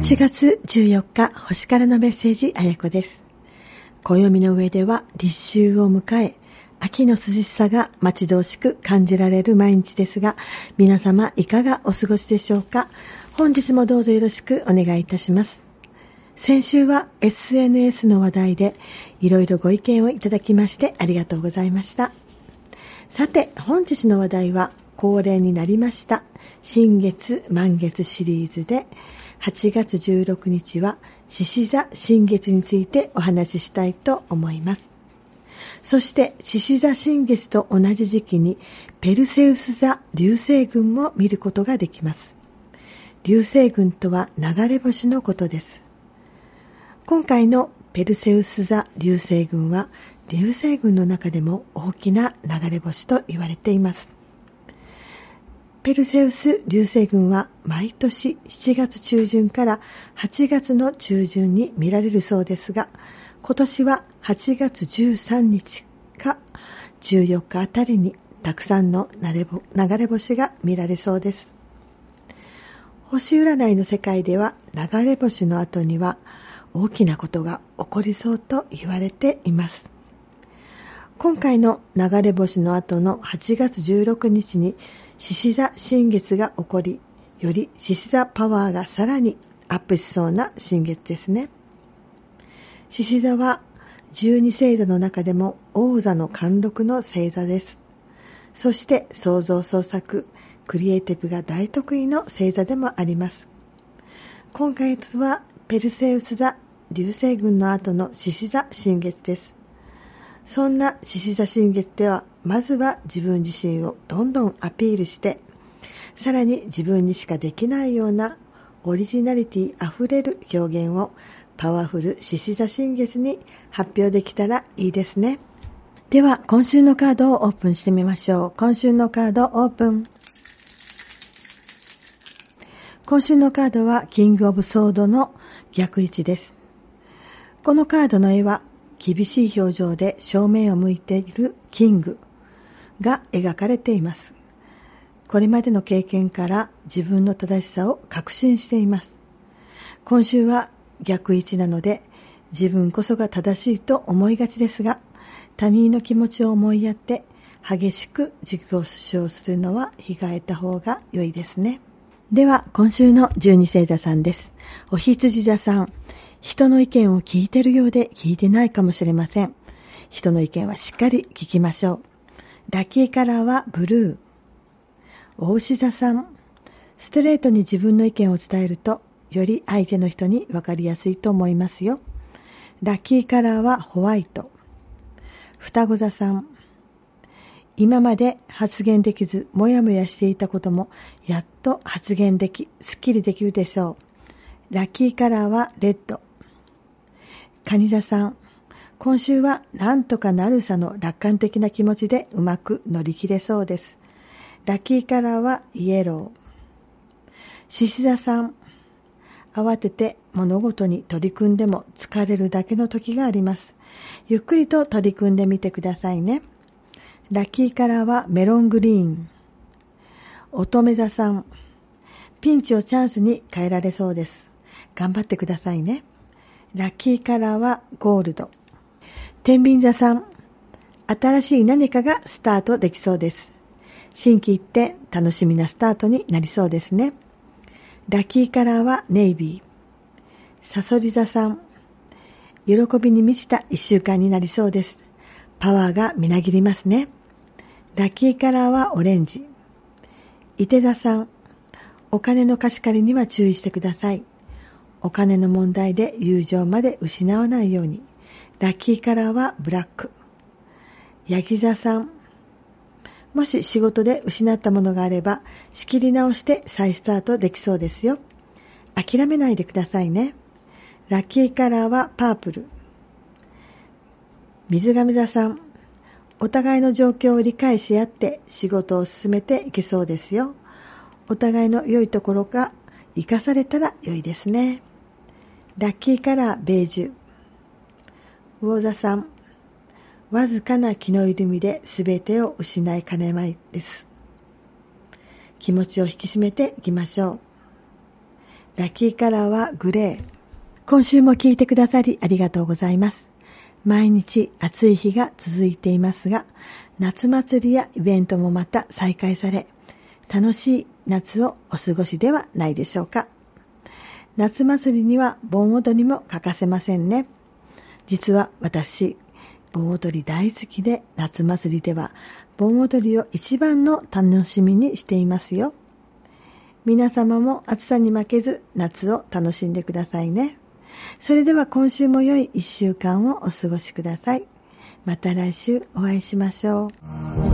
8月14日、星からのメッセージ、あやこです。暦の上では立秋を迎え、秋の涼しさが待ち遠しく感じられる毎日ですが、皆様いかがお過ごしでしょうか？本日もどうぞよろしくお願いいたします。先週は SNS の話題でいろいろご意見をいただきましてありがとうございました。さて、本日の話題は恒例になりました新月満月シリーズで8月16日は獅子座新月についてお話ししたいと思います。そして獅子座新月と同じ時期にペルセウス座流星群も見ることができます。流星群とは流れ星のことです。今回のペルセウス座流星群は流星群の中でも大きな流れ星と言われています。ペルセウス流星群は毎年7月中旬から8月の中旬に見られるそうですが、今年は8月13日か14日あたりにたくさんの流れ星が見られそうです。星占いの世界では流れ星の後には大きなことが起こりそうと言われています。今回の流れ星の後の8月16日に獅子座新月が起こり、より獅子座パワーがさらにアップしそうな新月ですね。獅子座は十二星座の中でも王座の貫禄の星座です。そして創造創作、クリエイティブが大得意の星座でもあります。今月はペルセウス座流星群の後の獅子座新月です。そんな獅子座新月では、まずは自分自身をどんどんアピールして、さらに自分にしかできないようなオリジナリティあふれる表現をパワフル獅子座新月に発表できたらいいですね。では、今週のカードをオープンしてみましょう。今週のカードオープン。今週のカードは、キングオブソードの逆位置です。このカードの絵は厳しい表情で正面を向いているキングが描かれています。これまでの経験から自分の正しさを確信しています。今週は逆位置なので自分こそが正しいと思いがちですが他人の気持ちを思いやって激しく自己主張するのは控えた方が良いですね。では今週の十二星座さんです。お羊座さん。人の意見を聞いてるようで聞いてないかもしれません。人の意見はしっかり聞きましょう。ラッキーカラーはブルー。大牛座さん。ストレートに自分の意見を伝えると、より相手の人に分かりやすいと思いますよ。ラッキーカラーはホワイト。双子座さん。今まで発言できず、もやもやしていたことも、やっと発言でき、すっきりできるでしょう。ラッキーカラーはレッド。蟹座さん、今週はなんとかなるさの楽観的な気持ちでうまく乗り切れそうです。ラッキーカラーはイエロー。獅子座さん、慌てて物事に取り組んでも疲れるだけの時があります。ゆっくりと取り組んでみてくださいね。ラッキーカラーはメロングリーン。乙女座さん、ピンチをチャンスに変えられそうです。頑張ってくださいね。ラッキーカラーはゴールド。天秤座さん、新しい何かがスタートできそうです。新規一転、楽しみなスタートになりそうですね。ラッキーカラーはネイビー。サソリ座さん、喜びに満ちた一週間になりそうです。パワーがみなぎりますね。ラッキーカラーはオレンジ。伊手座さん、お金の貸し借りには注意してください。お金の問題で友情まで失わないように。ラッキーカラーはブラック。ヤギ座さん。もし仕事で失ったものがあれば、仕切り直して再スタートできそうですよ。諦めないでくださいね。ラッキーカラーはパープル。水亀座さん。お互いの状況を理解し合って仕事を進めていけそうですよ。お互いの良いところが活かされたら良いですね。ラッキーカラーベージュ魚座さんわずかな気の緩みで全てを失いかねまいです気持ちを引き締めていきましょうラッキーカラーはグレー。今週も聞いてくださりありがとうございます。毎日暑い日が続いていますが、夏祭りやイベントもまた再開され、楽しい夏をお過ごしではないでしょうか。夏祭りには盆踊りも欠かせませんね。実は私、盆踊り大好きで夏祭りでは盆踊りを一番の楽しみにしていますよ。皆様も暑さに負けず夏を楽しんでくださいね。それでは今週も良い1週間をお過ごしください。また来週お会いしましょう。